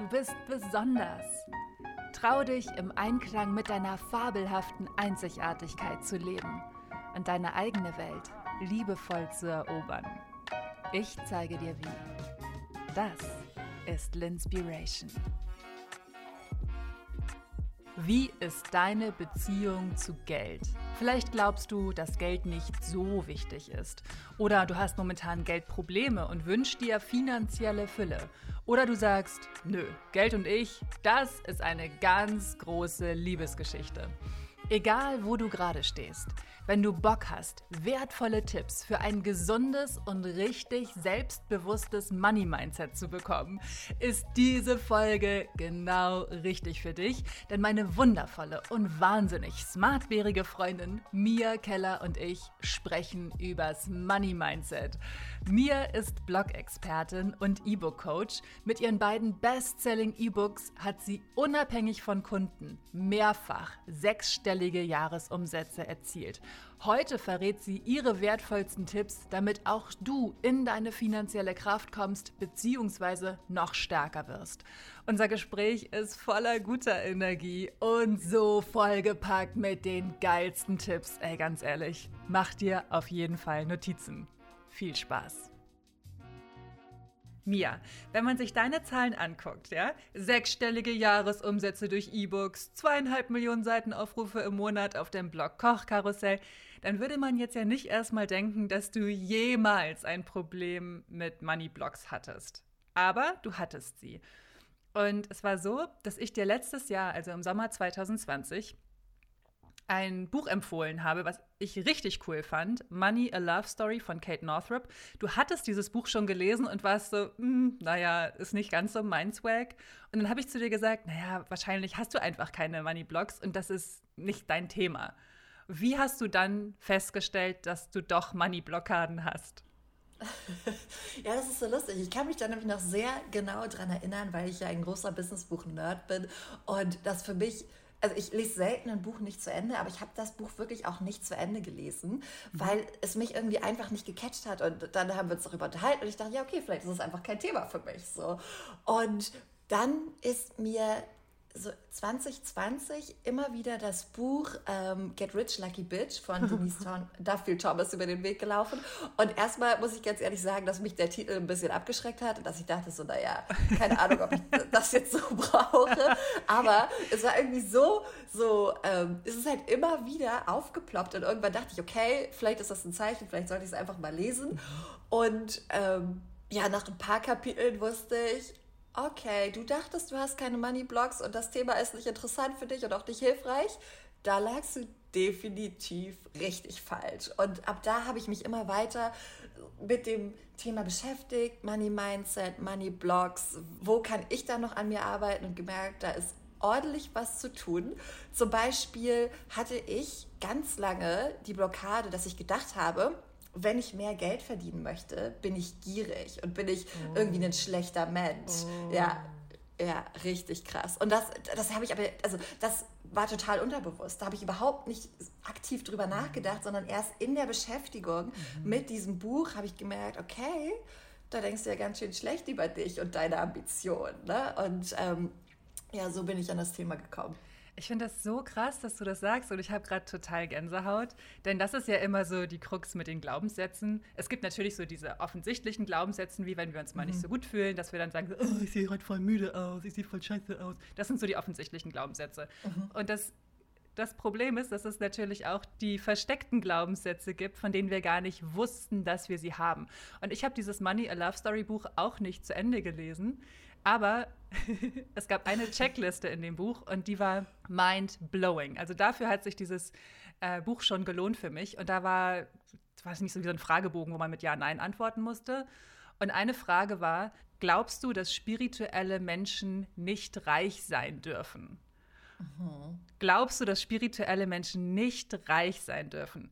Du bist besonders. Trau dich, im Einklang mit deiner fabelhaften Einzigartigkeit zu leben und deine eigene Welt liebevoll zu erobern. Ich zeige dir wie. Das ist Linspiration. Wie ist deine Beziehung zu Geld? Vielleicht glaubst du, dass Geld nicht so wichtig ist. Oder du hast momentan Geldprobleme und wünschst dir finanzielle Fülle. Oder du sagst, nö, Geld und ich, das ist eine ganz große Liebesgeschichte. Egal, wo du gerade stehst, wenn du Bock hast, wertvolle Tipps für ein gesundes und richtig selbstbewusstes Money-Mindset zu bekommen, ist diese Folge genau richtig für dich, denn meine wundervolle und wahnsinnig smartbärige Freundin Mia Keller und ich sprechen übers Money-Mindset. Mia ist Blog-Expertin und E-Book-Coach. Mit ihren beiden best-selling E-Books hat sie unabhängig von Kunden mehrfach sechsstellige Jahresumsätze erzielt. Heute verrät sie ihre wertvollsten Tipps, damit auch du in deine finanzielle Kraft kommst bzw. noch stärker wirst. Unser Gespräch ist voller guter Energie und so vollgepackt mit den geilsten Tipps. Ey, ganz ehrlich, mach dir auf jeden Fall Notizen. Viel Spaß! Mia, wenn man sich deine Zahlen anguckt, ja, sechsstellige Jahresumsätze durch E-Books, zweieinhalb Millionen Seitenaufrufe im Monat auf dem Blog Kochkarussell, dann würde man jetzt ja nicht erstmal denken, dass du jemals ein Problem mit Money-Blogs hattest. Aber du hattest sie. Und es war so, dass ich dir letztes Jahr, also im Sommer 2020, ein Buch empfohlen habe, was ich richtig cool fand. Money, a Love Story von Kate Northrup. Du hattest dieses Buch schon gelesen und warst so, hm, naja, ist nicht ganz so mein Swag. Und dann habe ich zu dir gesagt, naja, wahrscheinlich hast du einfach keine Money-Blogs und das ist nicht dein Thema. Wie hast du dann festgestellt, dass du doch Money-Blockaden hast? ja, das ist so lustig. Ich kann mich da nämlich noch sehr genau dran erinnern, weil ich ja ein großer Businessbuch-Nerd bin und das für mich also ich lese selten ein Buch nicht zu Ende, aber ich habe das Buch wirklich auch nicht zu Ende gelesen, mhm. weil es mich irgendwie einfach nicht gecatcht hat. Und dann haben wir uns darüber unterhalten und ich dachte, ja, okay, vielleicht ist es einfach kein Thema für mich. So. Und dann ist mir so 2020 immer wieder das Buch ähm, Get Rich Lucky Bitch von Denise Duffield Thomas über den Weg gelaufen. Und erstmal muss ich ganz ehrlich sagen, dass mich der Titel ein bisschen abgeschreckt hat und dass ich dachte so, naja, keine Ahnung, ob ich das jetzt so brauche. Aber es war irgendwie so, so, ähm, es ist halt immer wieder aufgeploppt und irgendwann dachte ich, okay, vielleicht ist das ein Zeichen, vielleicht sollte ich es einfach mal lesen. Und ähm, ja, nach ein paar Kapiteln wusste ich, okay, du dachtest, du hast keine Money Blogs und das Thema ist nicht interessant für dich und auch nicht hilfreich, da lagst du definitiv richtig falsch. Und ab da habe ich mich immer weiter mit dem Thema beschäftigt, Money Mindset, Money Blogs, wo kann ich da noch an mir arbeiten und gemerkt, da ist ordentlich was zu tun. Zum Beispiel hatte ich ganz lange die Blockade, dass ich gedacht habe, wenn ich mehr Geld verdienen möchte, bin ich gierig und bin ich oh. irgendwie ein schlechter Mensch. Oh. Ja, ja, richtig krass. Und das, das habe ich aber, also das war total unterbewusst. Da habe ich überhaupt nicht aktiv drüber mhm. nachgedacht, sondern erst in der Beschäftigung mhm. mit diesem Buch habe ich gemerkt, okay, da denkst du ja ganz schön schlecht über dich und deine Ambitionen. Ne? Und ähm, ja, so bin ich an das Thema gekommen. Ich finde das so krass, dass du das sagst und ich habe gerade total Gänsehaut, denn das ist ja immer so die Krux mit den Glaubenssätzen. Es gibt natürlich so diese offensichtlichen Glaubenssätze, wie wenn wir uns mal mhm. nicht so gut fühlen, dass wir dann sagen, oh, ich sehe heute voll müde aus, ich sehe voll scheiße aus. Das sind so die offensichtlichen Glaubenssätze. Mhm. Und das das Problem ist, dass es natürlich auch die versteckten Glaubenssätze gibt, von denen wir gar nicht wussten, dass wir sie haben. Und ich habe dieses Money a Love Story Buch auch nicht zu Ende gelesen, aber es gab eine Checkliste in dem Buch und die war mind-blowing. Also dafür hat sich dieses äh, Buch schon gelohnt für mich. Und da war, weiß nicht, so wie so ein Fragebogen, wo man mit Ja, Nein antworten musste. Und eine Frage war, glaubst du, dass spirituelle Menschen nicht reich sein dürfen? Mhm. Glaubst du, dass spirituelle Menschen nicht reich sein dürfen?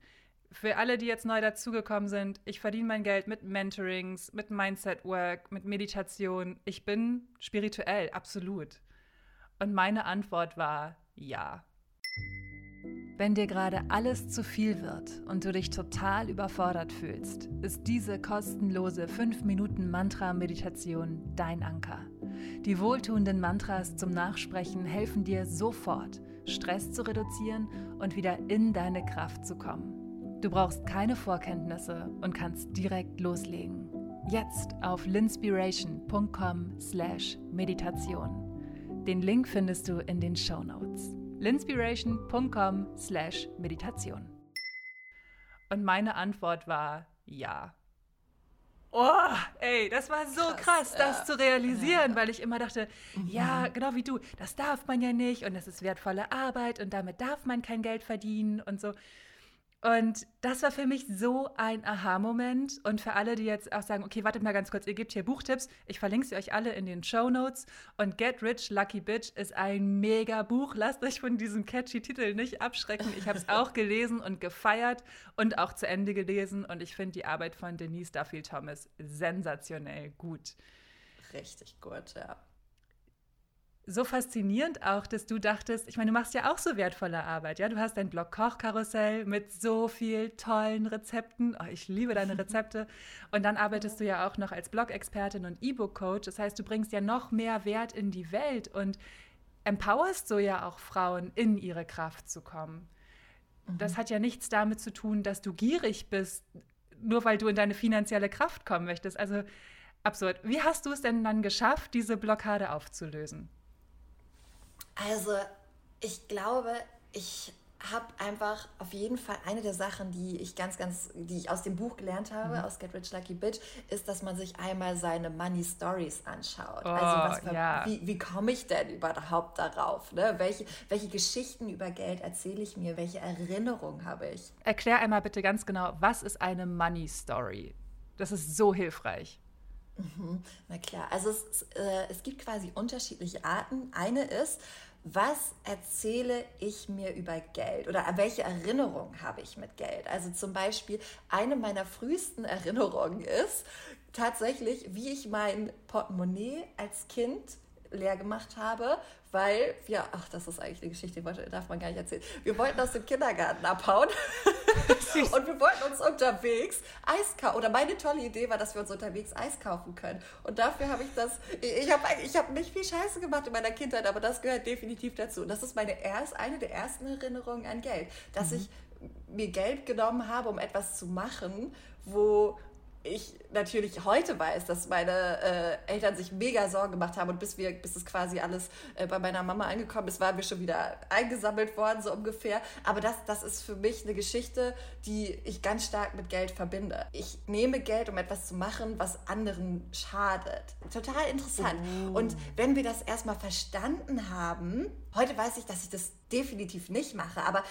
Für alle, die jetzt neu dazugekommen sind, ich verdiene mein Geld mit Mentorings, mit Mindset Work, mit Meditation. Ich bin spirituell, absolut. Und meine Antwort war ja. Wenn dir gerade alles zu viel wird und du dich total überfordert fühlst, ist diese kostenlose 5-Minuten-Mantra-Meditation dein Anker. Die wohltuenden Mantras zum Nachsprechen helfen dir sofort, Stress zu reduzieren und wieder in deine Kraft zu kommen. Du brauchst keine Vorkenntnisse und kannst direkt loslegen. Jetzt auf linspiration.com/meditation. Den Link findest du in den Show Notes linspiration.com slash Meditation. Und meine Antwort war ja. Oh, ey, das war so krass, krass das ja. zu realisieren, ja. weil ich immer dachte, mhm. ja, genau wie du, das darf man ja nicht und das ist wertvolle Arbeit und damit darf man kein Geld verdienen und so. Und das war für mich so ein Aha-Moment. Und für alle, die jetzt auch sagen, okay, wartet mal ganz kurz, ihr gebt hier Buchtipps. Ich verlinke sie euch alle in den Show Notes. Und Get Rich Lucky Bitch ist ein mega Buch. Lasst euch von diesem catchy Titel nicht abschrecken. Ich habe es auch gelesen und gefeiert und auch zu Ende gelesen. Und ich finde die Arbeit von Denise Duffield Thomas sensationell gut. Richtig gut, ja so faszinierend auch, dass du dachtest, ich meine, du machst ja auch so wertvolle Arbeit, ja? Du hast dein Blog Kochkarussell mit so viel tollen Rezepten. Oh, ich liebe deine Rezepte. Und dann arbeitest du ja auch noch als Blog-Expertin und E-Book-Coach. Das heißt, du bringst ja noch mehr Wert in die Welt und empowerst so ja auch Frauen, in ihre Kraft zu kommen. Das mhm. hat ja nichts damit zu tun, dass du gierig bist, nur weil du in deine finanzielle Kraft kommen möchtest. Also absurd. Wie hast du es denn dann geschafft, diese Blockade aufzulösen? Also, ich glaube, ich habe einfach auf jeden Fall eine der Sachen, die ich ganz, ganz, die ich aus dem Buch gelernt habe, mhm. aus Get Rich Lucky Bitch, ist, dass man sich einmal seine Money Stories anschaut. Oh, also was, ja. wie, wie komme ich denn überhaupt darauf? Ne? Welche, welche Geschichten über Geld erzähle ich mir? Welche Erinnerungen habe ich? Erklär einmal bitte ganz genau, was ist eine Money Story? Das ist so hilfreich. Mhm, na klar, also es, äh, es gibt quasi unterschiedliche Arten. Eine ist, was erzähle ich mir über Geld oder welche Erinnerung habe ich mit Geld? Also zum Beispiel eine meiner frühesten Erinnerungen ist tatsächlich, wie ich mein Portemonnaie als Kind leer gemacht habe, weil wir, ach, das ist eigentlich eine Geschichte, die darf man gar nicht erzählen. Wir wollten aus dem Kindergarten abhauen und wir wollten uns unterwegs Eis kaufen. Oder meine tolle Idee war, dass wir uns unterwegs Eis kaufen können. Und dafür habe ich das, ich habe ich hab nicht viel Scheiße gemacht in meiner Kindheit, aber das gehört definitiv dazu. Und das ist meine erst, eine der ersten Erinnerungen an Geld, dass mhm. ich mir Geld genommen habe, um etwas zu machen, wo ich natürlich heute weiß, dass meine äh, Eltern sich mega Sorgen gemacht haben und bis wir, bis es quasi alles äh, bei meiner Mama angekommen ist, waren wir schon wieder eingesammelt worden, so ungefähr. Aber das, das ist für mich eine Geschichte, die ich ganz stark mit Geld verbinde. Ich nehme Geld, um etwas zu machen, was anderen schadet. Total interessant. Oh. Und wenn wir das erstmal verstanden haben, heute weiß ich, dass ich das definitiv nicht mache, aber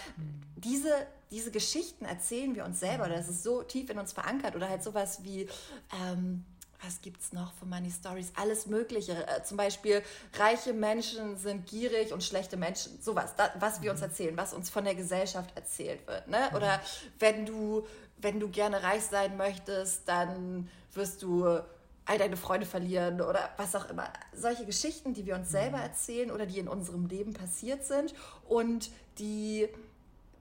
diese diese Geschichten erzählen wir uns selber oder das ist so tief in uns verankert oder halt sowas wie, ähm, was gibt es noch für Money Stories? Alles Mögliche. Äh, zum Beispiel, reiche Menschen sind gierig und schlechte Menschen. Sowas, da, was wir uns mhm. erzählen, was uns von der Gesellschaft erzählt wird. Ne? Oder wenn du, wenn du gerne reich sein möchtest, dann wirst du all deine Freunde verlieren oder was auch immer. Solche Geschichten, die wir uns selber mhm. erzählen oder die in unserem Leben passiert sind und die,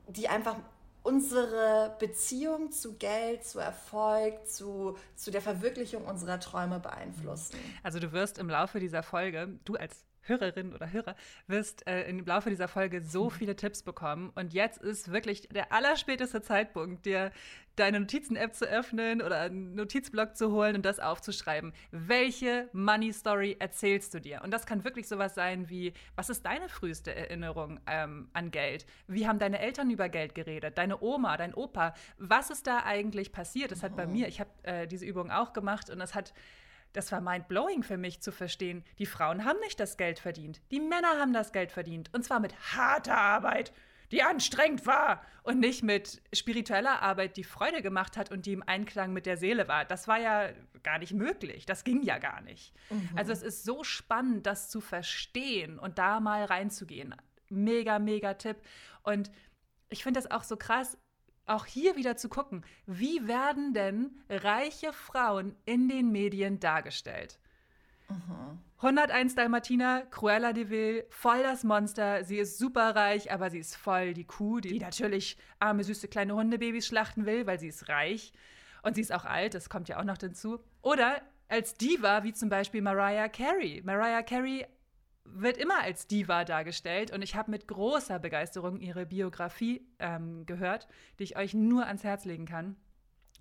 die einfach unsere Beziehung zu Geld, zu Erfolg, zu, zu der Verwirklichung unserer Träume beeinflussen. Also du wirst im Laufe dieser Folge, du als Hörerin oder Hörer wirst äh, im Laufe dieser Folge so viele Tipps bekommen. Und jetzt ist wirklich der allerspäteste Zeitpunkt, dir deine Notizen-App zu öffnen oder einen Notizblock zu holen und das aufzuschreiben. Welche Money Story erzählst du dir? Und das kann wirklich sowas sein wie, was ist deine früheste Erinnerung ähm, an Geld? Wie haben deine Eltern über Geld geredet? Deine Oma, dein Opa? Was ist da eigentlich passiert? Das hat bei oh. mir, ich habe äh, diese Übung auch gemacht und das hat das war mind-blowing für mich zu verstehen. Die Frauen haben nicht das Geld verdient. Die Männer haben das Geld verdient. Und zwar mit harter Arbeit. die anstrengend war und nicht mit spiritueller Arbeit, die Freude gemacht hat und die im Einklang mit der Seele war. Das war ja gar nicht möglich. Das ging ja gar nicht. Mhm. Also es ist so spannend, das zu verstehen und da mal reinzugehen. Mega, mega Tipp. Und ich finde das auch so krass, auch hier wieder zu gucken, wie werden denn reiche Frauen in den Medien dargestellt? Mhm. 101 Dalmatiner, Cruella de Vil, voll das Monster. Sie ist superreich, aber sie ist voll die Kuh, die natürlich arme, süße kleine Hundebabys schlachten will, weil sie ist reich. Und sie ist auch alt, das kommt ja auch noch dazu. Oder als Diva, wie zum Beispiel Mariah Carey. Mariah Carey wird immer als Diva dargestellt und ich habe mit großer Begeisterung ihre Biografie ähm, gehört, die ich euch nur ans Herz legen kann.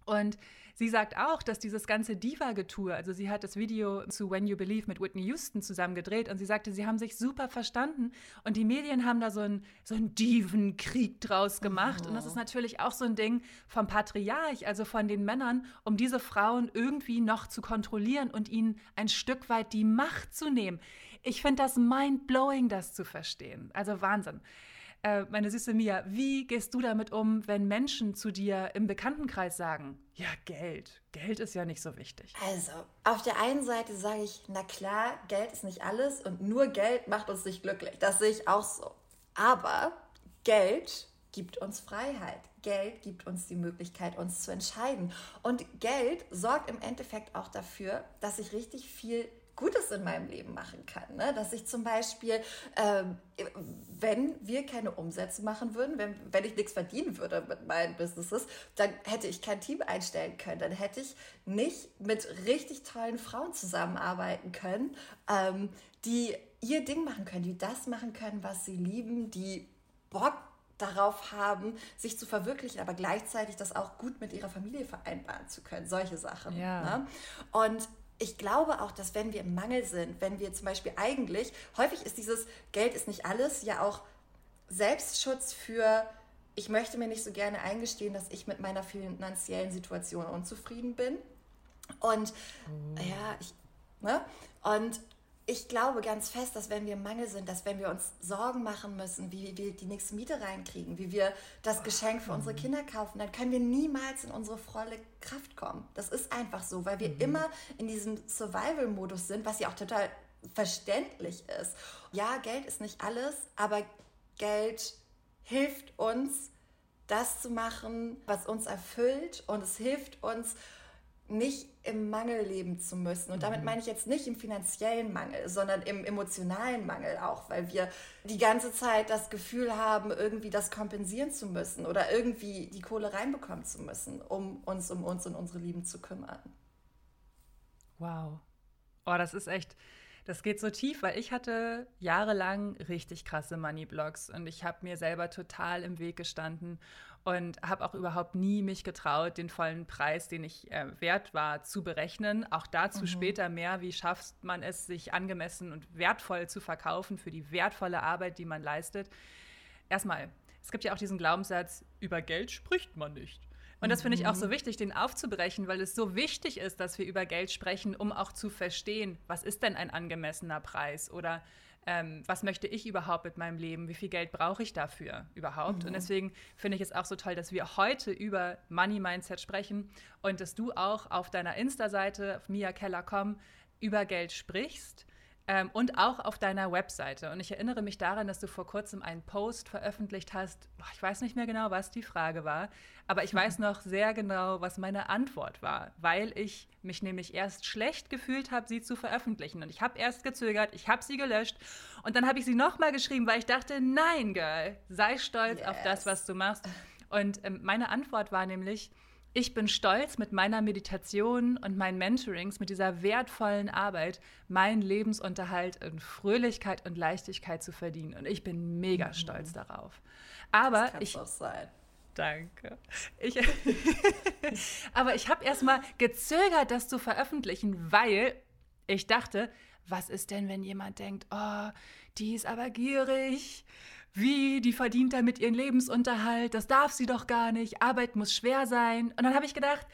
Und sie sagt auch, dass dieses ganze Diva-Getue, also sie hat das Video zu When You Believe mit Whitney Houston zusammen gedreht und sie sagte, sie haben sich super verstanden und die Medien haben da so einen so Divenkrieg draus gemacht. Oh. Und das ist natürlich auch so ein Ding vom Patriarch, also von den Männern, um diese Frauen irgendwie noch zu kontrollieren und ihnen ein Stück weit die Macht zu nehmen. Ich finde das mind-blowing, das zu verstehen. Also Wahnsinn. Äh, meine süße Mia, wie gehst du damit um, wenn Menschen zu dir im Bekanntenkreis sagen, ja, Geld, Geld ist ja nicht so wichtig? Also, auf der einen Seite sage ich, na klar, Geld ist nicht alles und nur Geld macht uns nicht glücklich. Das sehe ich auch so. Aber Geld gibt uns Freiheit. Geld gibt uns die Möglichkeit, uns zu entscheiden. Und Geld sorgt im Endeffekt auch dafür, dass ich richtig viel Gutes in meinem Leben machen kann. Ne? Dass ich zum Beispiel, ähm, wenn wir keine Umsätze machen würden, wenn, wenn ich nichts verdienen würde mit meinen Businesses, dann hätte ich kein Team einstellen können. Dann hätte ich nicht mit richtig tollen Frauen zusammenarbeiten können, ähm, die ihr Ding machen können, die das machen können, was sie lieben, die Bock darauf haben, sich zu verwirklichen, aber gleichzeitig das auch gut mit ihrer Familie vereinbaren zu können. Solche Sachen. Ja. Ne? Und ich glaube auch, dass wenn wir im Mangel sind, wenn wir zum Beispiel eigentlich, häufig ist dieses Geld ist nicht alles, ja auch Selbstschutz für, ich möchte mir nicht so gerne eingestehen, dass ich mit meiner finanziellen Situation unzufrieden bin. Und oh. ja, ich, ne? Und ich glaube ganz fest, dass wenn wir im Mangel sind, dass wenn wir uns Sorgen machen müssen, wie wir die nächste Miete reinkriegen, wie wir das Geschenk für unsere Kinder kaufen, dann können wir niemals in unsere volle Kraft kommen. Das ist einfach so, weil wir mhm. immer in diesem Survival-Modus sind, was ja auch total verständlich ist. Ja, Geld ist nicht alles, aber Geld hilft uns, das zu machen, was uns erfüllt und es hilft uns, nicht im Mangel leben zu müssen. Und damit mhm. meine ich jetzt nicht im finanziellen Mangel, sondern im emotionalen Mangel auch, weil wir die ganze Zeit das Gefühl haben, irgendwie das kompensieren zu müssen oder irgendwie die Kohle reinbekommen zu müssen, um uns um uns und unsere Lieben zu kümmern. Wow. Oh, das ist echt, das geht so tief, weil ich hatte jahrelang richtig krasse Money-Blocks und ich habe mir selber total im Weg gestanden und habe auch überhaupt nie mich getraut, den vollen Preis, den ich äh, wert war, zu berechnen. Auch dazu mhm. später mehr, wie schafft man es, sich angemessen und wertvoll zu verkaufen für die wertvolle Arbeit, die man leistet. Erstmal, es gibt ja auch diesen Glaubenssatz, über Geld spricht man nicht. Und das finde ich auch so mhm. wichtig, den aufzubrechen, weil es so wichtig ist, dass wir über Geld sprechen, um auch zu verstehen, was ist denn ein angemessener Preis oder ähm, was möchte ich überhaupt mit meinem Leben, wie viel Geld brauche ich dafür überhaupt. Mhm. Und deswegen finde ich es auch so toll, dass wir heute über Money Mindset sprechen und dass du auch auf deiner Insta-Seite, auf miakeller.com, über Geld sprichst ähm, und auch auf deiner Webseite. Und ich erinnere mich daran, dass du vor kurzem einen Post veröffentlicht hast. Ich weiß nicht mehr genau, was die Frage war, aber ich weiß noch sehr genau, was meine Antwort war, weil ich mich nämlich erst schlecht gefühlt habe, sie zu veröffentlichen. Und ich habe erst gezögert, ich habe sie gelöscht und dann habe ich sie nochmal geschrieben, weil ich dachte, nein, Girl, sei stolz yes. auf das, was du machst. Und ähm, meine Antwort war nämlich, ich bin stolz, mit meiner Meditation und meinen Mentorings, mit dieser wertvollen Arbeit, meinen Lebensunterhalt in Fröhlichkeit und Leichtigkeit zu verdienen. Und ich bin mega mhm. stolz darauf. Aber das ich. Auch sein. Danke. Ich, aber ich habe erstmal gezögert, das zu veröffentlichen, weil ich dachte, was ist denn, wenn jemand denkt, oh, die ist aber gierig wie, die verdient damit ihren Lebensunterhalt, das darf sie doch gar nicht, Arbeit muss schwer sein. Und dann habe ich gedacht,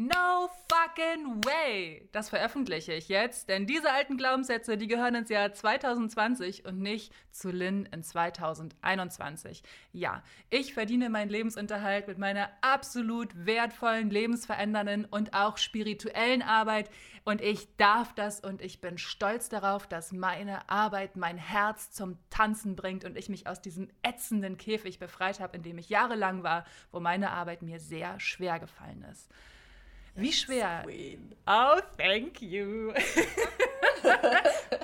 No fucking way! Das veröffentliche ich jetzt, denn diese alten Glaubenssätze, die gehören ins Jahr 2020 und nicht zu Lynn in 2021. Ja, ich verdiene meinen Lebensunterhalt mit meiner absolut wertvollen, lebensverändernden und auch spirituellen Arbeit und ich darf das und ich bin stolz darauf, dass meine Arbeit mein Herz zum Tanzen bringt und ich mich aus diesem ätzenden Käfig befreit habe, in dem ich jahrelang war, wo meine Arbeit mir sehr schwer gefallen ist. Wie schwer? Queen. Oh, thank you.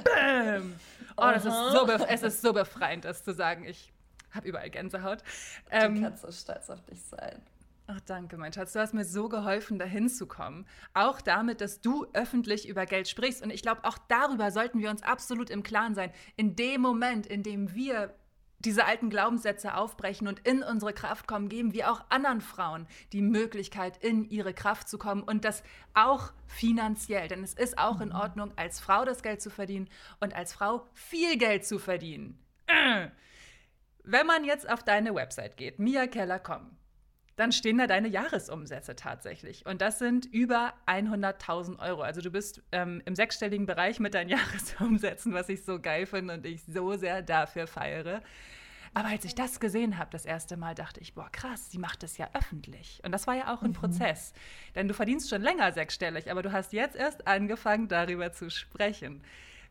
Bam. Oh, das ist so es ist so befreiend, das zu sagen. Ich habe überall Gänsehaut. Du ähm, kannst so stolz auf dich sein. Ach, danke, mein Schatz. Du hast mir so geholfen, dahin zu kommen. Auch damit, dass du öffentlich über Geld sprichst. Und ich glaube, auch darüber sollten wir uns absolut im Klaren sein. In dem Moment, in dem wir diese alten Glaubenssätze aufbrechen und in unsere Kraft kommen, geben wir auch anderen Frauen die Möglichkeit, in ihre Kraft zu kommen und das auch finanziell. Denn es ist auch in mhm. Ordnung, als Frau das Geld zu verdienen und als Frau viel Geld zu verdienen. Äh. Wenn man jetzt auf deine Website geht, miakeller.com, dann stehen da deine Jahresumsätze tatsächlich. Und das sind über 100.000 Euro. Also du bist ähm, im sechsstelligen Bereich mit deinen Jahresumsätzen, was ich so geil finde und ich so sehr dafür feiere. Aber als ich das gesehen habe, das erste Mal, dachte ich, boah, krass, sie macht das ja öffentlich. Und das war ja auch ein mhm. Prozess. Denn du verdienst schon länger sechsstellig, aber du hast jetzt erst angefangen, darüber zu sprechen.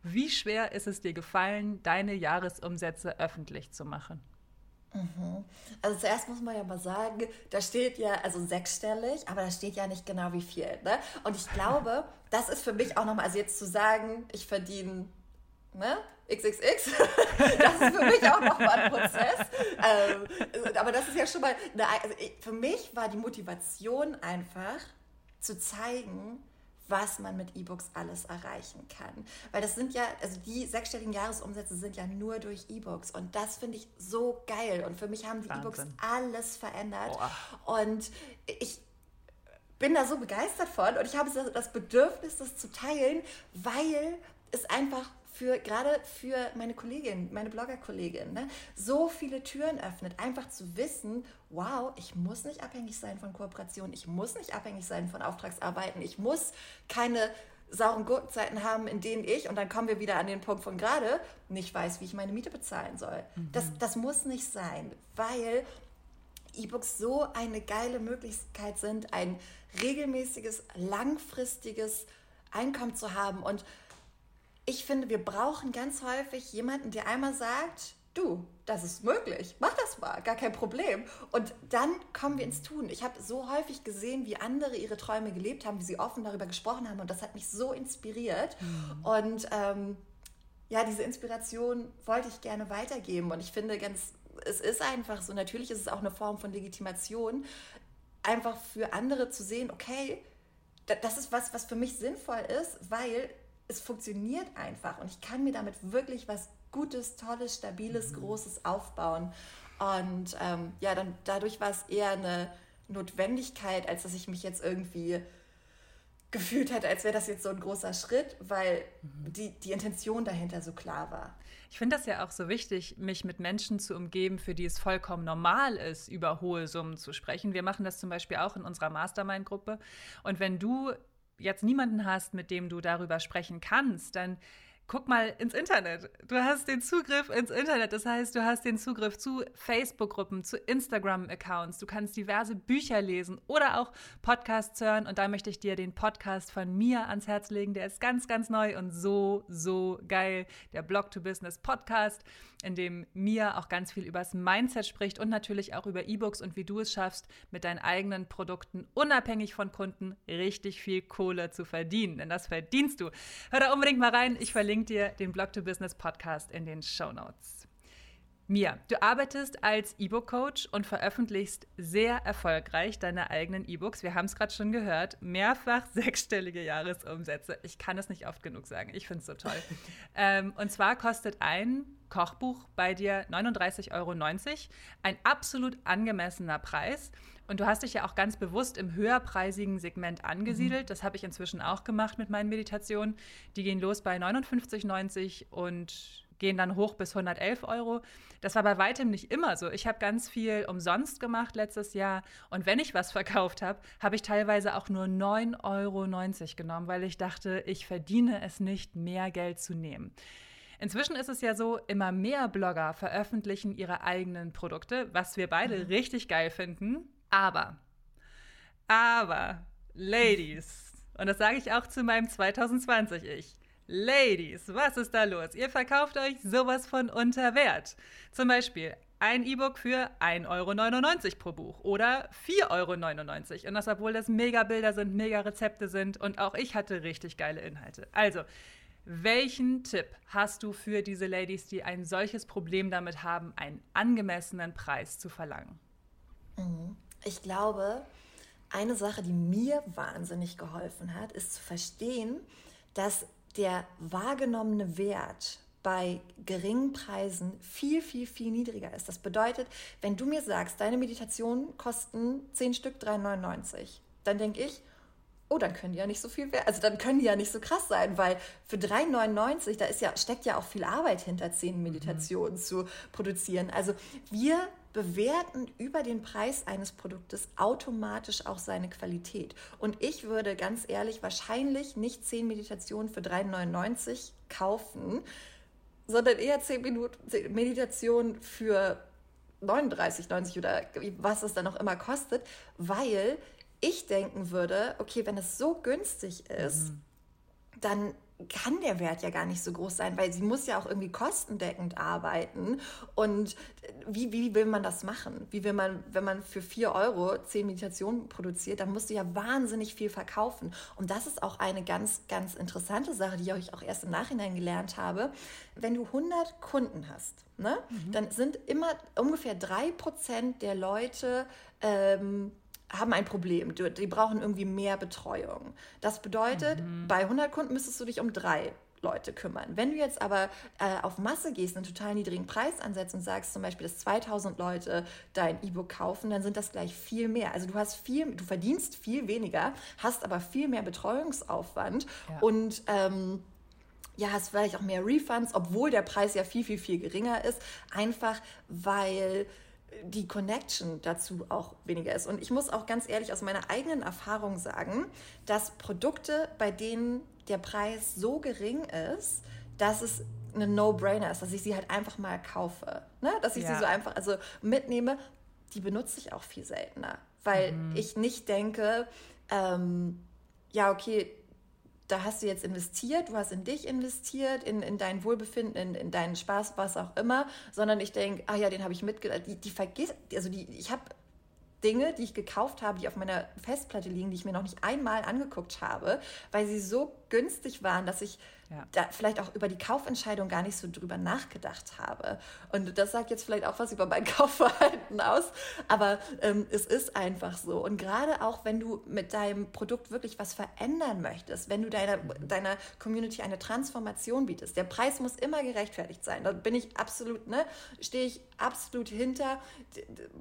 Wie schwer ist es dir gefallen, deine Jahresumsätze öffentlich zu machen? Mhm. Also zuerst muss man ja mal sagen, da steht ja, also sechsstellig, aber da steht ja nicht genau wie viel. Ne? Und ich glaube, das ist für mich auch nochmal, also jetzt zu sagen, ich verdiene ne, XXX, das ist für mich auch nochmal ein Prozess. Ähm, aber das ist ja schon mal, eine, also für mich war die Motivation einfach zu zeigen, was man mit E-Books alles erreichen kann. Weil das sind ja, also die sechsstelligen Jahresumsätze sind ja nur durch E-Books. Und das finde ich so geil. Und für mich haben die E-Books alles verändert. Boah. und ich bin da so begeistert von. Und ich habe das Bedürfnis, das zu teilen, weil es einfach für gerade für meine Kollegin, meine Blogger-Kollegin, ne, so viele Türen öffnet. Einfach zu wissen, wow, ich muss nicht abhängig sein von Kooperationen, ich muss nicht abhängig sein von Auftragsarbeiten, ich muss keine sauren Gurkenzeiten haben, in denen ich, und dann kommen wir wieder an den Punkt von gerade, nicht weiß, wie ich meine Miete bezahlen soll. Mhm. Das, das muss nicht sein, weil E-Books so eine geile Möglichkeit sind, ein regelmäßiges, langfristiges Einkommen zu haben und ich finde, wir brauchen ganz häufig jemanden, der einmal sagt, du, das ist möglich, mach das mal, gar kein Problem. Und dann kommen wir ins Tun. Ich habe so häufig gesehen, wie andere ihre Träume gelebt haben, wie sie offen darüber gesprochen haben und das hat mich so inspiriert. Mhm. Und ähm, ja, diese Inspiration wollte ich gerne weitergeben und ich finde ganz, es ist einfach so, natürlich ist es auch eine Form von Legitimation, einfach für andere zu sehen, okay, das ist was, was für mich sinnvoll ist, weil es funktioniert einfach und ich kann mir damit wirklich was Gutes, Tolles, Stabiles, mhm. Großes aufbauen. Und ähm, ja, dann dadurch war es eher eine Notwendigkeit, als dass ich mich jetzt irgendwie gefühlt hätte, als wäre das jetzt so ein großer Schritt, weil mhm. die, die Intention dahinter so klar war. Ich finde das ja auch so wichtig, mich mit Menschen zu umgeben, für die es vollkommen normal ist, über hohe Summen zu sprechen. Wir machen das zum Beispiel auch in unserer Mastermind-Gruppe. Und wenn du jetzt niemanden hast, mit dem du darüber sprechen kannst, dann guck mal ins Internet. Du hast den Zugriff ins Internet. Das heißt, du hast den Zugriff zu Facebook-Gruppen, zu Instagram-Accounts. Du kannst diverse Bücher lesen oder auch Podcasts hören. Und da möchte ich dir den Podcast von mir ans Herz legen. Der ist ganz, ganz neu und so, so geil. Der Blog to Business Podcast, in dem Mia auch ganz viel übers Mindset spricht und natürlich auch über E-Books und wie du es schaffst, mit deinen eigenen Produkten unabhängig von Kunden richtig viel Kohle zu verdienen. Denn das verdienst du. Hör da unbedingt mal rein. Ich verlinke dir den Blog to Business Podcast in den Show Notes. Mia, du arbeitest als E-Book-Coach und veröffentlichst sehr erfolgreich deine eigenen E-Books. Wir haben es gerade schon gehört, mehrfach sechsstellige Jahresumsätze. Ich kann es nicht oft genug sagen. Ich finde es so toll. ähm, und zwar kostet ein Kochbuch bei dir 39,90 Euro. Ein absolut angemessener Preis. Und du hast dich ja auch ganz bewusst im höherpreisigen Segment angesiedelt. Mhm. Das habe ich inzwischen auch gemacht mit meinen Meditationen. Die gehen los bei 59,90 und gehen dann hoch bis 111 Euro. Das war bei weitem nicht immer so. Ich habe ganz viel umsonst gemacht letztes Jahr und wenn ich was verkauft habe, habe ich teilweise auch nur 9,90 Euro genommen, weil ich dachte, ich verdiene es nicht, mehr Geld zu nehmen. Inzwischen ist es ja so, immer mehr Blogger veröffentlichen ihre eigenen Produkte, was wir beide mhm. richtig geil finden. Aber, aber, Ladies, und das sage ich auch zu meinem 2020-Ich. Ladies, was ist da los? Ihr verkauft euch sowas von unter Wert. Zum Beispiel ein E-Book für 1,99 Euro pro Buch oder 4,99 Euro. Und das, obwohl das mega Bilder sind, mega Rezepte sind und auch ich hatte richtig geile Inhalte. Also, welchen Tipp hast du für diese Ladies, die ein solches Problem damit haben, einen angemessenen Preis zu verlangen? Mhm. Ich glaube, eine Sache, die mir wahnsinnig geholfen hat, ist zu verstehen, dass der wahrgenommene Wert bei geringen Preisen viel, viel, viel niedriger ist. Das bedeutet, wenn du mir sagst, deine Meditationen kosten 10 Stück 3,99, dann denke ich, oh, dann können die ja nicht so viel wert, also dann können die ja nicht so krass sein, weil für 3,99, da ist ja, steckt ja auch viel Arbeit hinter, 10 mhm. Meditationen mhm. zu produzieren. Also wir bewerten über den Preis eines Produktes automatisch auch seine Qualität. Und ich würde ganz ehrlich wahrscheinlich nicht 10 Meditationen für 3,99 kaufen, sondern eher 10 Minuten Meditation für 39,90 oder was es dann auch immer kostet, weil ich denken würde, okay, wenn es so günstig ist, mhm. dann kann der Wert ja gar nicht so groß sein, weil sie muss ja auch irgendwie kostendeckend arbeiten. Und wie, wie will man das machen? Wie will man, wenn man für 4 Euro 10 Meditationen produziert, dann musst du ja wahnsinnig viel verkaufen. Und das ist auch eine ganz, ganz interessante Sache, die ich auch erst im Nachhinein gelernt habe. Wenn du 100 Kunden hast, ne, mhm. dann sind immer ungefähr 3% der Leute ähm, haben ein Problem. Die, brauchen irgendwie mehr Betreuung. Das bedeutet, mhm. bei 100 Kunden müsstest du dich um drei Leute kümmern. Wenn du jetzt aber äh, auf Masse gehst, einen total niedrigen Preis ansetzt und sagst zum Beispiel, dass 2000 Leute dein E-Book kaufen, dann sind das gleich viel mehr. Also du hast viel, du verdienst viel weniger, hast aber viel mehr Betreuungsaufwand ja. und ähm, ja, hast vielleicht auch mehr Refunds, obwohl der Preis ja viel, viel, viel geringer ist, einfach weil die Connection dazu auch weniger ist. Und ich muss auch ganz ehrlich aus meiner eigenen Erfahrung sagen, dass Produkte, bei denen der Preis so gering ist, dass es eine No-Brainer ist, dass ich sie halt einfach mal kaufe. Ne? Dass ich ja. sie so einfach also mitnehme, die benutze ich auch viel seltener. Weil mhm. ich nicht denke, ähm, ja, okay, da hast du jetzt investiert, du hast in dich investiert, in, in dein Wohlbefinden, in, in deinen Spaß, was auch immer, sondern ich denke, ah ja, den habe ich mitgedacht. Die, die vergisst, also die, ich habe Dinge, die ich gekauft habe, die auf meiner Festplatte liegen, die ich mir noch nicht einmal angeguckt habe, weil sie so günstig waren, dass ich ja. da vielleicht auch über die Kaufentscheidung gar nicht so drüber nachgedacht habe. Und das sagt jetzt vielleicht auch was über mein Kaufverhalten aus, aber ähm, es ist einfach so. Und gerade auch, wenn du mit deinem Produkt wirklich was verändern möchtest, wenn du deiner, deiner Community eine Transformation bietest, der Preis muss immer gerechtfertigt sein. Da bin ich absolut, ne, stehe ich absolut hinter.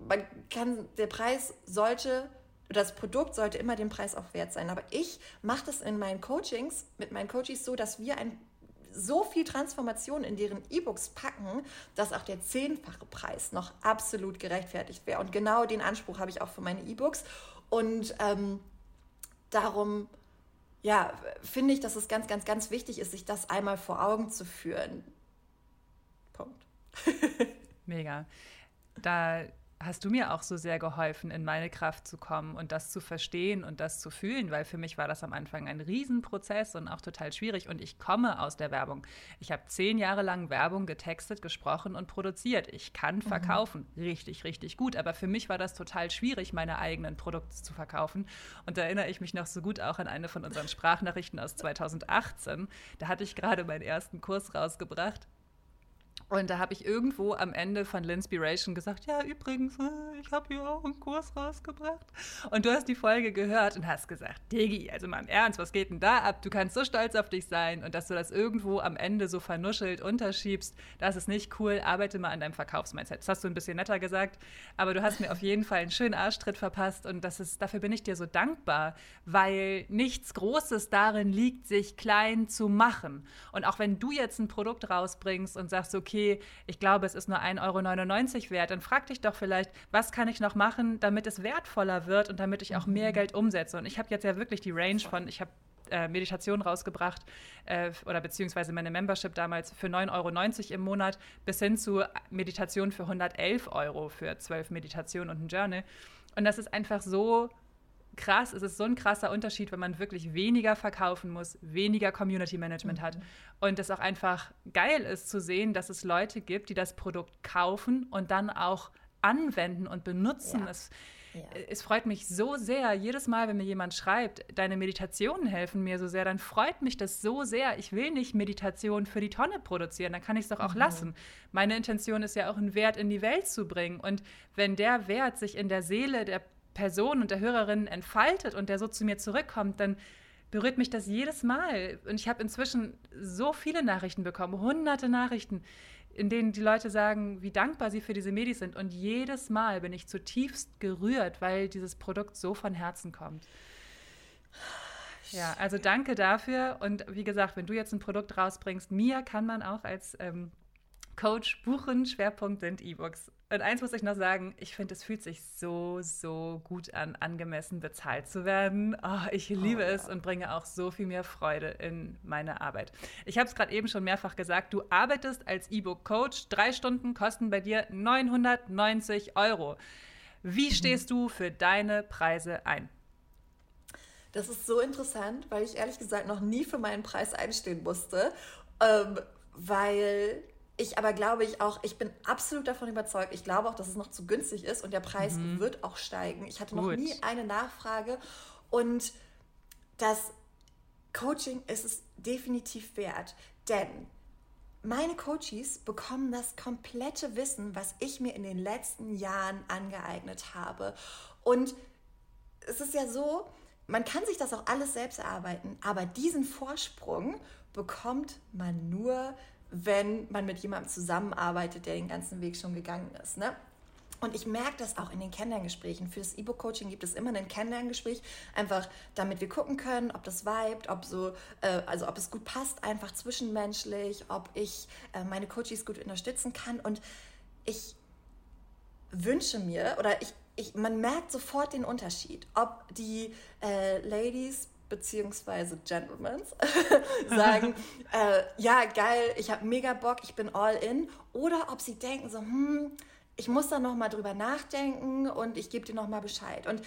Man kann, der Preis sollte das Produkt sollte immer den Preis auch wert sein. Aber ich mache das in meinen Coachings mit meinen Coaches so, dass wir ein so viel Transformation in deren E-Books packen, dass auch der zehnfache Preis noch absolut gerechtfertigt wäre. Und genau den Anspruch habe ich auch für meine E-Books. Und ähm, darum, ja, finde ich, dass es ganz, ganz, ganz wichtig ist, sich das einmal vor Augen zu führen. Punkt. Mega. Da hast du mir auch so sehr geholfen, in meine Kraft zu kommen und das zu verstehen und das zu fühlen, weil für mich war das am Anfang ein Riesenprozess und auch total schwierig. Und ich komme aus der Werbung. Ich habe zehn Jahre lang Werbung getextet, gesprochen und produziert. Ich kann mhm. verkaufen. Mhm. Richtig, richtig gut. Aber für mich war das total schwierig, meine eigenen Produkte zu verkaufen. Und da erinnere ich mich noch so gut auch an eine von unseren Sprachnachrichten aus 2018. Da hatte ich gerade meinen ersten Kurs rausgebracht Und da habe ich irgendwo am Ende von Linspiration gesagt, ja, übrigens, äh, ich habe hier auch einen Kurs rausgebracht. Und du hast die Folge gehört und hast gesagt, Digi, also mal im Ernst, was geht denn da ab? Du kannst so stolz auf dich sein und dass du das irgendwo am Ende so vernuschelt unterschiebst, das ist nicht cool. Arbeite mal an deinem Verkaufsmindset. Das hast du ein bisschen netter gesagt, aber du hast mir auf jeden Fall einen schönen Arschtritt verpasst und das ist, dafür bin ich dir so dankbar, weil nichts Großes darin liegt, sich klein zu machen. Und auch wenn du jetzt ein Produkt rausbringst und sagst, okay, okay, ich glaube, es ist nur 1,99 Euro wert, dann frag dich doch vielleicht, was kann ich noch machen, damit es wertvoller wird und damit ich auch mehr mhm. Geld umsetze. Und ich habe jetzt ja wirklich die Range von, ich habe äh, Meditation rausgebracht äh, oder beziehungsweise meine Membership damals für 9,90 Euro im Monat bis hin zu Meditation für 111 Euro für zwölf Meditationen und ein Journal. Und das ist einfach so krass, es ist so ein krasser Unterschied, wenn man wirklich weniger verkaufen muss, weniger Community Management mhm. hat und es auch einfach geil ist zu sehen, dass es Leute gibt, die das Produkt kaufen und dann auch anwenden und benutzen. Ja. Es, ja. es freut mich so sehr, jedes Mal, wenn mir jemand schreibt, deine Meditationen helfen mir so sehr, dann freut mich das so sehr. Ich will nicht Meditation für die Tonne produzieren, dann kann ich es doch auch mhm. lassen. Meine Intention ist ja auch, einen Wert in die Welt zu bringen. Und wenn der Wert sich in der Seele der Person und der Hörerin entfaltet und der so zu mir zurückkommt, dann berührt mich das jedes Mal. Und ich habe inzwischen so viele Nachrichten bekommen, hunderte Nachrichten, in denen die Leute sagen, wie dankbar sie für diese Medis sind. Und jedes Mal bin ich zutiefst gerührt, weil dieses Produkt so von Herzen kommt. Ja, also danke dafür. Und wie gesagt, wenn du jetzt ein Produkt rausbringst, mir kann man auch als ähm, Coach buchen. Schwerpunkt sind E-Books. Und eins muss ich noch sagen, ich finde, es fühlt sich so, so gut an, angemessen bezahlt zu werden. Oh, ich liebe oh, ja. es und bringe auch so viel mehr Freude in meine Arbeit. Ich habe es gerade eben schon mehrfach gesagt, du arbeitest als E-Book-Coach. Drei Stunden kosten bei dir 990 Euro. Wie mhm. stehst du für deine Preise ein? Das ist so interessant, weil ich ehrlich gesagt noch nie für meinen Preis einstehen musste, ähm, weil ich aber glaube ich auch, ich bin absolut davon überzeugt, ich glaube auch, dass es noch zu günstig ist und der Preis mhm. wird auch steigen. Ich hatte noch Gut. nie eine Nachfrage und das Coaching ist es definitiv wert, denn meine Coaches bekommen das komplette Wissen, was ich mir in den letzten Jahren angeeignet habe. Und es ist ja so, man kann sich das auch alles selbst erarbeiten, aber diesen Vorsprung bekommt man nur, wenn man mit jemandem zusammenarbeitet, der den ganzen Weg schon gegangen ist. Ne? Und ich merke das auch in den Kennenlerngesprächen. Für das E-Book-Coaching gibt es immer ein Kennenlerngespräch, einfach damit wir gucken können, ob das vibet, ob so, äh, also ob es gut passt, einfach zwischenmenschlich, ob ich äh, meine Coaches gut unterstützen kann. Und ich wünsche mir, oder ich, ich, man merkt sofort den Unterschied, ob die äh, Ladies beziehungsweise Gentlemen sagen, äh, ja, geil, ich habe mega Bock, ich bin all in. Oder ob sie denken so, hm, ich muss da noch mal drüber nachdenken und ich gebe dir noch mal Bescheid. Und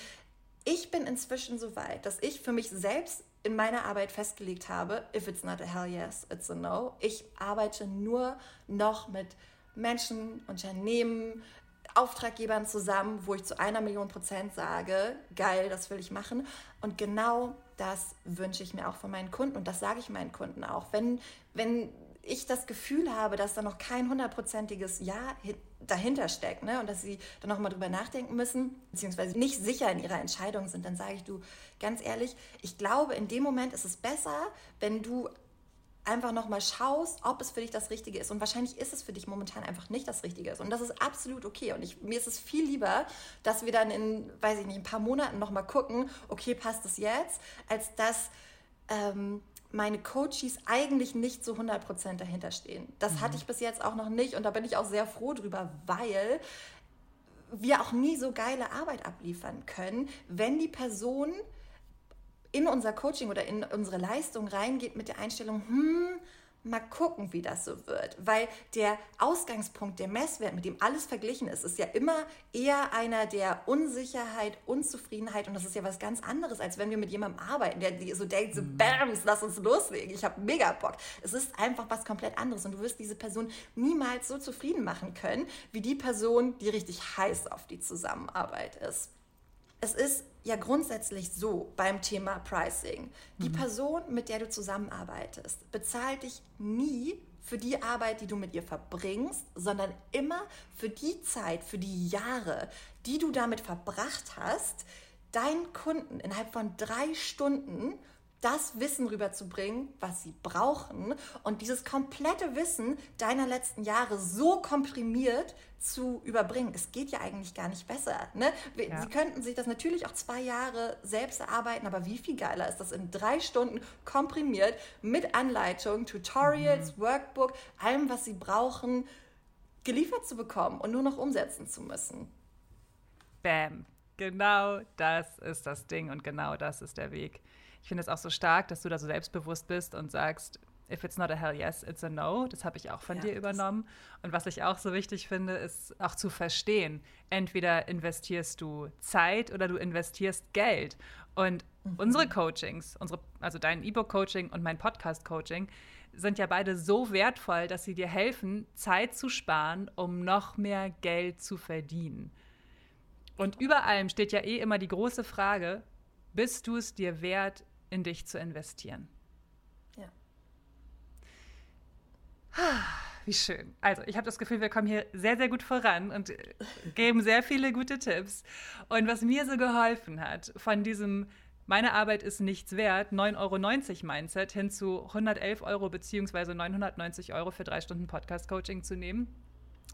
ich bin inzwischen so weit, dass ich für mich selbst in meiner Arbeit festgelegt habe, if it's not a hell yes, it's a no. Ich arbeite nur noch mit Menschen, Unternehmen, Auftraggebern zusammen, wo ich zu einer Million Prozent sage, geil, das will ich machen. Und genau das wünsche ich mir auch von meinen Kunden und das sage ich meinen Kunden auch. Wenn, wenn ich das Gefühl habe, dass da noch kein hundertprozentiges Ja dahinter steckt ne, und dass sie dann nochmal drüber nachdenken müssen, beziehungsweise nicht sicher in ihrer Entscheidung sind, dann sage ich du ganz ehrlich, ich glaube, in dem Moment ist es besser, wenn du einfach nochmal schaust, ob es für dich das Richtige ist. Und wahrscheinlich ist es für dich momentan einfach nicht das Richtige. Und das ist absolut okay. Und ich, mir ist es viel lieber, dass wir dann in, weiß ich nicht, ein paar Monaten nochmal gucken, okay, passt es jetzt, als dass ähm, meine Coaches eigentlich nicht zu 100% dahinter stehen. Das mhm. hatte ich bis jetzt auch noch nicht. Und da bin ich auch sehr froh drüber, weil wir auch nie so geile Arbeit abliefern können, wenn die Person in unser Coaching oder in unsere Leistung reingeht mit der Einstellung, hm, mal gucken, wie das so wird. Weil der Ausgangspunkt, der Messwert, mit dem alles verglichen ist, ist ja immer eher einer der Unsicherheit, Unzufriedenheit. Und das ist ja was ganz anderes, als wenn wir mit jemandem arbeiten, der so denkt, so, mhm. bams, lass uns loslegen, ich habe mega Bock. Es ist einfach was komplett anderes. Und du wirst diese Person niemals so zufrieden machen können, wie die Person, die richtig heiß auf die Zusammenarbeit ist. Es ist ja grundsätzlich so beim Thema Pricing. Die mhm. Person, mit der du zusammenarbeitest, bezahlt dich nie für die Arbeit, die du mit ihr verbringst, sondern immer für die Zeit, für die Jahre, die du damit verbracht hast, deinen Kunden innerhalb von drei Stunden das Wissen rüberzubringen, was sie brauchen und dieses komplette Wissen deiner letzten Jahre so komprimiert zu überbringen. Es geht ja eigentlich gar nicht besser. Ne? Ja. Sie könnten sich das natürlich auch zwei Jahre selbst erarbeiten, aber wie viel geiler ist das in drei Stunden komprimiert mit Anleitung, Tutorials, mhm. Workbook, allem, was sie brauchen, geliefert zu bekommen und nur noch umsetzen zu müssen. Bam. Genau das ist das Ding und genau das ist der Weg ich finde es auch so stark, dass du da so selbstbewusst bist und sagst, if it's not a hell yes, it's a no. Das habe ich auch von ja, dir übernommen. Und was ich auch so wichtig finde, ist auch zu verstehen. Entweder investierst du Zeit oder du investierst Geld. Und mhm. unsere Coachings, unsere, also dein E-Book-Coaching und mein Podcast-Coaching, sind ja beide so wertvoll, dass sie dir helfen, Zeit zu sparen, um noch mehr Geld zu verdienen. Und über allem steht ja eh immer die große Frage, bist du es dir wert, in dich zu investieren. Ja. Wie schön. Also, ich habe das Gefühl, wir kommen hier sehr, sehr gut voran und geben sehr viele gute Tipps. Und was mir so geholfen hat, von diesem meine Arbeit ist nichts wert, 9,90 Euro Mindset hin zu 111 Euro bzw. 990 Euro für drei Stunden Podcast-Coaching zu nehmen,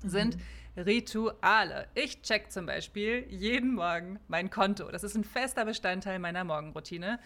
sind mhm. Rituale. Ich check zum Beispiel jeden Morgen mein Konto. Das ist ein fester Bestandteil meiner Morgenroutine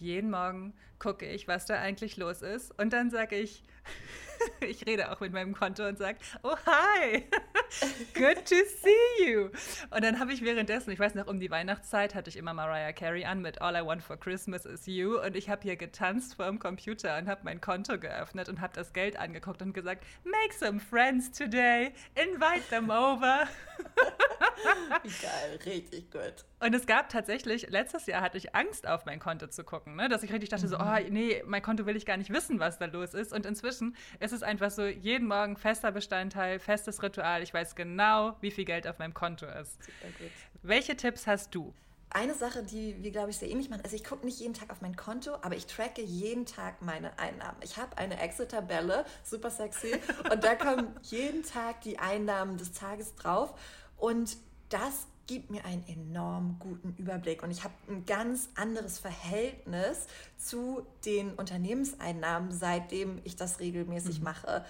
jeden Morgen gucke ich, was da eigentlich los ist. Und dann sage ich, ich rede auch mit meinem Konto und sage, oh hi, good to see you. Und dann habe ich währenddessen, ich weiß noch, um die Weihnachtszeit hatte ich immer Mariah Carey an mit All I Want for Christmas is You. Und ich habe hier getanzt vor dem Computer und habe mein Konto geöffnet und habe das Geld angeguckt und gesagt, make some friends today, invite them over. Geil, richtig gut. Und es gab tatsächlich, letztes Jahr hatte ich Angst, auf mein Konto zu gucken, ne? dass ich richtig dachte, mhm. so, oh nee, mein Konto will ich gar nicht wissen, was da los ist. Und inzwischen ist es einfach so, jeden Morgen fester Bestandteil, festes Ritual. Ich weiß genau, wie viel Geld auf meinem Konto ist. Super gut. Welche Tipps hast du? Eine Sache, die wir, glaube ich, sehr ähnlich machen, also ich gucke nicht jeden Tag auf mein Konto, aber ich tracke jeden Tag meine Einnahmen. Ich habe eine Excel-Tabelle, super sexy, und da kommen jeden Tag die Einnahmen des Tages drauf. Und das gibt mir einen enorm guten Überblick und ich habe ein ganz anderes Verhältnis zu den Unternehmenseinnahmen, seitdem ich das regelmäßig mhm. mache.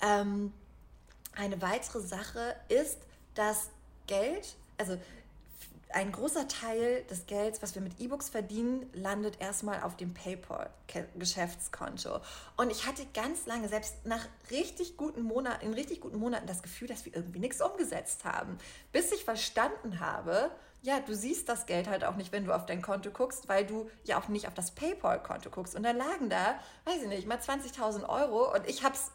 Ähm, eine weitere Sache ist, dass Geld, also ein großer Teil des Gelds, was wir mit E-Books verdienen, landet erstmal auf dem PayPal-Geschäftskonto. Und ich hatte ganz lange, selbst nach richtig guten Monaten, in richtig guten Monaten, das Gefühl, dass wir irgendwie nichts umgesetzt haben. Bis ich verstanden habe, ja, du siehst das Geld halt auch nicht, wenn du auf dein Konto guckst, weil du ja auch nicht auf das PayPal-Konto guckst. Und dann lagen da, weiß ich nicht, mal 20.000 Euro und ich hab's,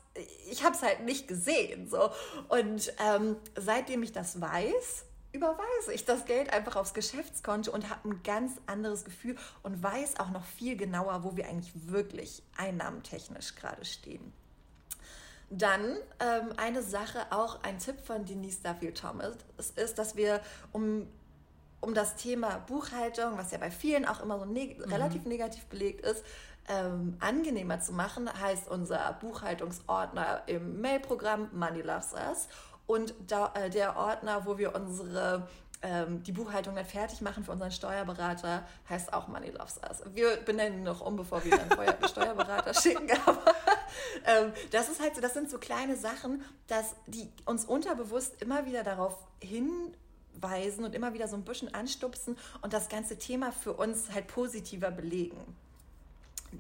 ich hab's halt nicht gesehen. So. Und ähm, seitdem ich das weiß, überweise ich das Geld einfach aufs Geschäftskonto und habe ein ganz anderes Gefühl und weiß auch noch viel genauer, wo wir eigentlich wirklich einnahmentechnisch gerade stehen. Dann ähm, eine Sache, auch ein Tipp von Denise Duffield Thomas, ist, dass wir um, um das Thema Buchhaltung, was ja bei vielen auch immer so neg mhm. relativ negativ belegt ist, ähm, angenehmer zu machen, heißt unser Buchhaltungsordner im Mailprogramm Money Loves Us und da, äh, der Ordner, wo wir unsere ähm, die Buchhaltung dann fertig machen für unseren Steuerberater, heißt auch Money Loves Us. Wir benennen ihn noch um, bevor wir ihn an Steuerberater schicken. Aber ähm, das ist halt so, das sind so kleine Sachen, dass die uns unterbewusst immer wieder darauf hinweisen und immer wieder so ein bisschen anstupsen und das ganze Thema für uns halt positiver belegen.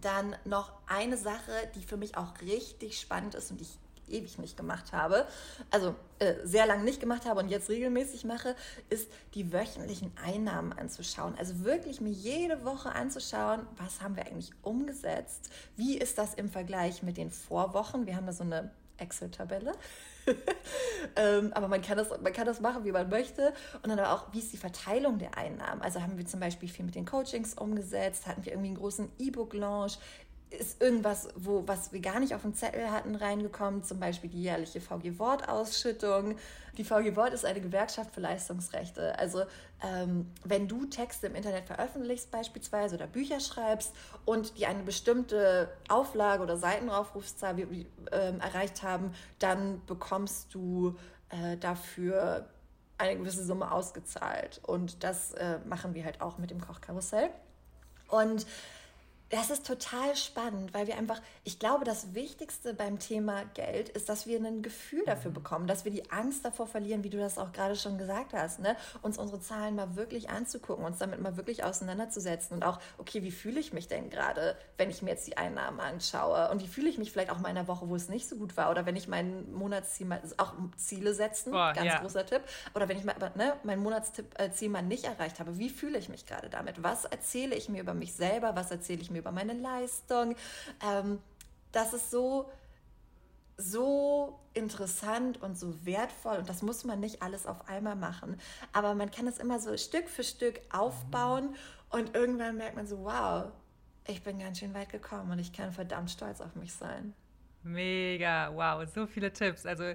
Dann noch eine Sache, die für mich auch richtig spannend ist und ich ewig nicht gemacht habe, also äh, sehr lange nicht gemacht habe und jetzt regelmäßig mache, ist die wöchentlichen Einnahmen anzuschauen. Also wirklich mir jede Woche anzuschauen, was haben wir eigentlich umgesetzt, wie ist das im Vergleich mit den Vorwochen. Wir haben da so eine Excel-Tabelle. ähm, aber man kann, das, man kann das machen, wie man möchte. Und dann aber auch, wie ist die Verteilung der Einnahmen? Also haben wir zum Beispiel viel mit den Coachings umgesetzt, hatten wir irgendwie einen großen E-Book-Launch, ist irgendwas, wo, was wir gar nicht auf dem Zettel hatten, reingekommen, zum Beispiel die jährliche VG-Wort-Ausschüttung. Die VG Wort ist eine Gewerkschaft für Leistungsrechte. Also ähm, wenn du Texte im Internet veröffentlichst beispielsweise oder Bücher schreibst und die eine bestimmte Auflage oder Seitenaufrufszahl äh, erreicht haben, dann bekommst du äh, dafür eine gewisse Summe ausgezahlt. Und das äh, machen wir halt auch mit dem Kochkarussell. Und das ist total spannend, weil wir einfach, ich glaube, das Wichtigste beim Thema Geld ist, dass wir ein Gefühl dafür mhm. bekommen, dass wir die Angst davor verlieren, wie du das auch gerade schon gesagt hast, ne? uns unsere Zahlen mal wirklich anzugucken, uns damit mal wirklich auseinanderzusetzen und auch, okay, wie fühle ich mich denn gerade, wenn ich mir jetzt die Einnahmen anschaue und wie fühle ich mich vielleicht auch mal in einer Woche, wo es nicht so gut war oder wenn ich mein Monatsziel mal, auch Ziele setzen, Boah, ganz ja. großer Tipp, oder wenn ich mal, ne, mein Monatsziel äh, mal nicht erreicht habe, wie fühle ich mich gerade damit? Was erzähle ich mir über mich selber? Was erzähle ich mir über meine Leistung. Ähm, das ist so, so interessant und so wertvoll und das muss man nicht alles auf einmal machen. Aber man kann es immer so Stück für Stück aufbauen und irgendwann merkt man so, wow, ich bin ganz schön weit gekommen und ich kann verdammt stolz auf mich sein. Mega, wow, so viele Tipps. Also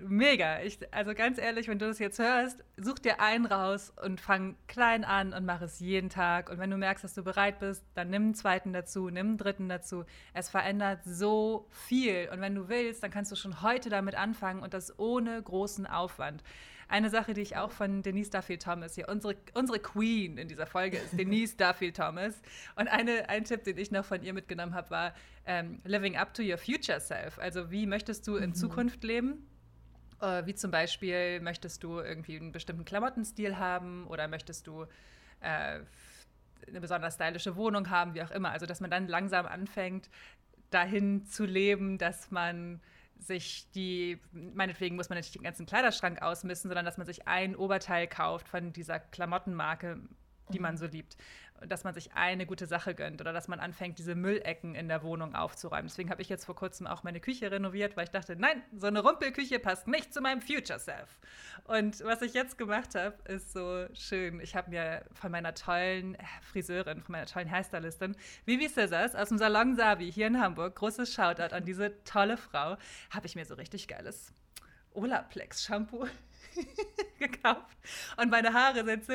Mega. Ich, also ganz ehrlich, wenn du das jetzt hörst, such dir einen raus und fang klein an und mach es jeden Tag. Und wenn du merkst, dass du bereit bist, dann nimm einen zweiten dazu, nimm einen dritten dazu. Es verändert so viel. Und wenn du willst, dann kannst du schon heute damit anfangen und das ohne großen Aufwand. Eine Sache, die ich auch von Denise Duffield Thomas hier, unsere, unsere Queen in dieser Folge ist Denise Duffield Thomas. Und eine, ein Tipp, den ich noch von ihr mitgenommen habe, war ähm, Living up to your future self. Also wie möchtest du in mhm. Zukunft leben? Äh, wie zum Beispiel, möchtest du irgendwie einen bestimmten Klamottenstil haben oder möchtest du äh, eine besonders stylische Wohnung haben, wie auch immer. Also, dass man dann langsam anfängt, dahin zu leben, dass man sich die, meinetwegen muss man nicht den ganzen Kleiderschrank ausmissen, sondern dass man sich ein Oberteil kauft von dieser Klamottenmarke, die man mhm. so liebt dass man sich eine gute Sache gönnt oder dass man anfängt, diese Müllecken in der Wohnung aufzuräumen. Deswegen habe ich jetzt vor kurzem auch meine Küche renoviert, weil ich dachte, nein, so eine Rumpelküche passt nicht zu meinem Future Self. Und was ich jetzt gemacht habe, ist so schön. Ich habe mir von meiner tollen Friseurin, von meiner tollen Hairstylistin, Vivi Scissors aus dem Salon Sabi hier in Hamburg, großes Shoutout an diese tolle Frau, habe ich mir so richtig geiles Olaplex Shampoo gekauft. Und meine Haare sind so,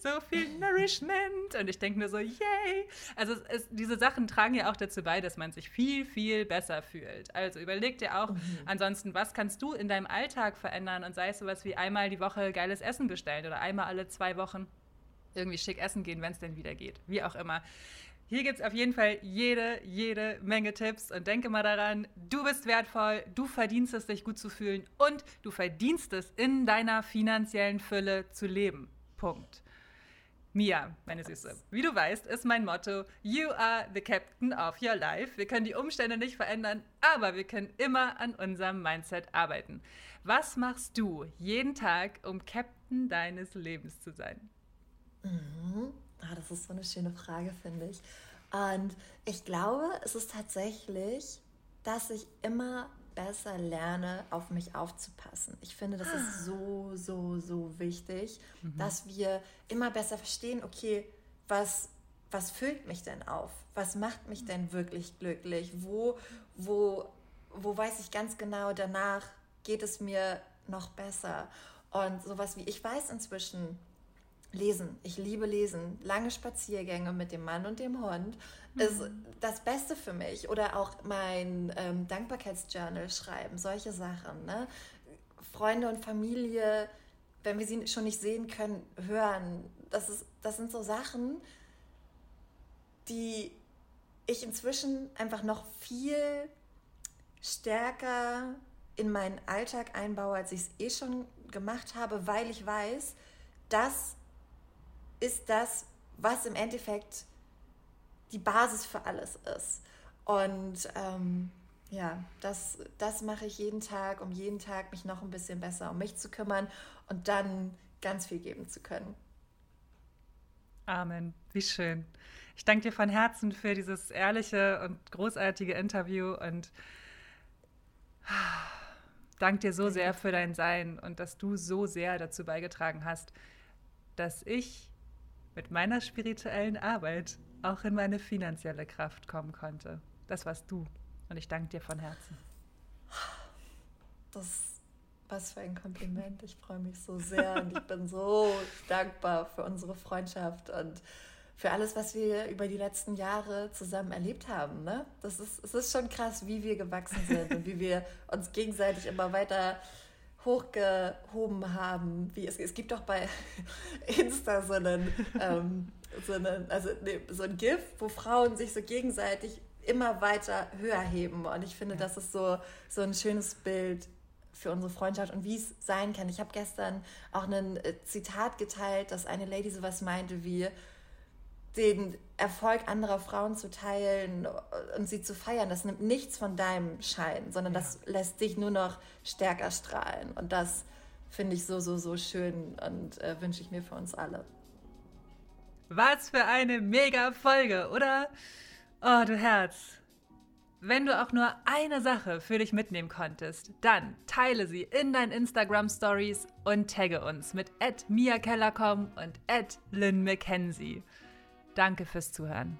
so viel Nourishment. Und ich denke nur so, yay. Also es, diese Sachen tragen ja auch dazu bei, dass man sich viel, viel besser fühlt. Also überleg dir auch mhm. ansonsten, was kannst du in deinem Alltag verändern und sei es sowas wie einmal die Woche geiles Essen bestellen oder einmal alle zwei Wochen irgendwie schick essen gehen, wenn es denn wieder geht. Wie auch immer. Hier gibt es auf jeden Fall jede, jede Menge Tipps und denke mal daran, du bist wertvoll, du verdienst es, dich gut zu fühlen und du verdienst es, in deiner finanziellen Fülle zu leben. Punkt. Mia, meine Süße, wie du weißt, ist mein Motto, You are the captain of your life. Wir können die Umstände nicht verändern, aber wir können immer an unserem Mindset arbeiten. Was machst du jeden Tag, um Captain deines Lebens zu sein? Mhm. Ah, das ist so eine schöne Frage, finde ich. Und ich glaube, es ist tatsächlich, dass ich immer besser lerne, auf mich aufzupassen. Ich finde, das ist so, so, so wichtig, mhm. dass wir immer besser verstehen, okay, was, was füllt mich denn auf? Was macht mich denn wirklich glücklich? Wo, wo, wo weiß ich ganz genau, danach geht es mir noch besser? Und sowas wie, ich weiß inzwischen, Lesen. Ich liebe Lesen. Lange Spaziergänge mit dem Mann und dem Hund mhm. ist das Beste für mich. Oder auch mein ähm, Dankbarkeitsjournal schreiben. Solche Sachen. Ne? Freunde und Familie, wenn wir sie schon nicht sehen können, hören. Das, ist, das sind so Sachen, die ich inzwischen einfach noch viel stärker in meinen Alltag einbaue, als ich es eh schon gemacht habe, weil ich weiß, dass ist das, was im Endeffekt die Basis für alles ist. Und ähm, ja, das, das mache ich jeden Tag, um jeden Tag mich noch ein bisschen besser um mich zu kümmern und dann ganz viel geben zu können. Amen. Wie schön. Ich danke dir von Herzen für dieses ehrliche und großartige Interview und danke dir so sehr für dein Sein und dass du so sehr dazu beigetragen hast, dass ich mit meiner spirituellen Arbeit auch in meine finanzielle Kraft kommen konnte. Das warst du. Und ich danke dir von Herzen. Das was für ein Kompliment. Ich freue mich so sehr und ich bin so dankbar für unsere Freundschaft und für alles, was wir über die letzten Jahre zusammen erlebt haben. Ne? Das ist, es ist schon krass, wie wir gewachsen sind und wie wir uns gegenseitig immer weiter hochgehoben haben. Wie es, es gibt doch bei Insta so einen, ähm, so einen, also nee, so ein GIF, wo Frauen sich so gegenseitig immer weiter höher heben. Und ich finde, das ist so, so ein schönes Bild für unsere Freundschaft und wie es sein kann. Ich habe gestern auch ein äh, Zitat geteilt, dass eine Lady sowas meinte wie, den Erfolg anderer Frauen zu teilen und sie zu feiern, das nimmt nichts von deinem Schein, sondern ja. das lässt dich nur noch stärker strahlen. Und das finde ich so, so, so schön und äh, wünsche ich mir für uns alle. Was für eine mega Folge, oder? Oh, du Herz. Wenn du auch nur eine Sache für dich mitnehmen konntest, dann teile sie in deinen Instagram Stories und tagge uns mit Mia Kellercom und Lynn McKenzie. Danke fürs Zuhören.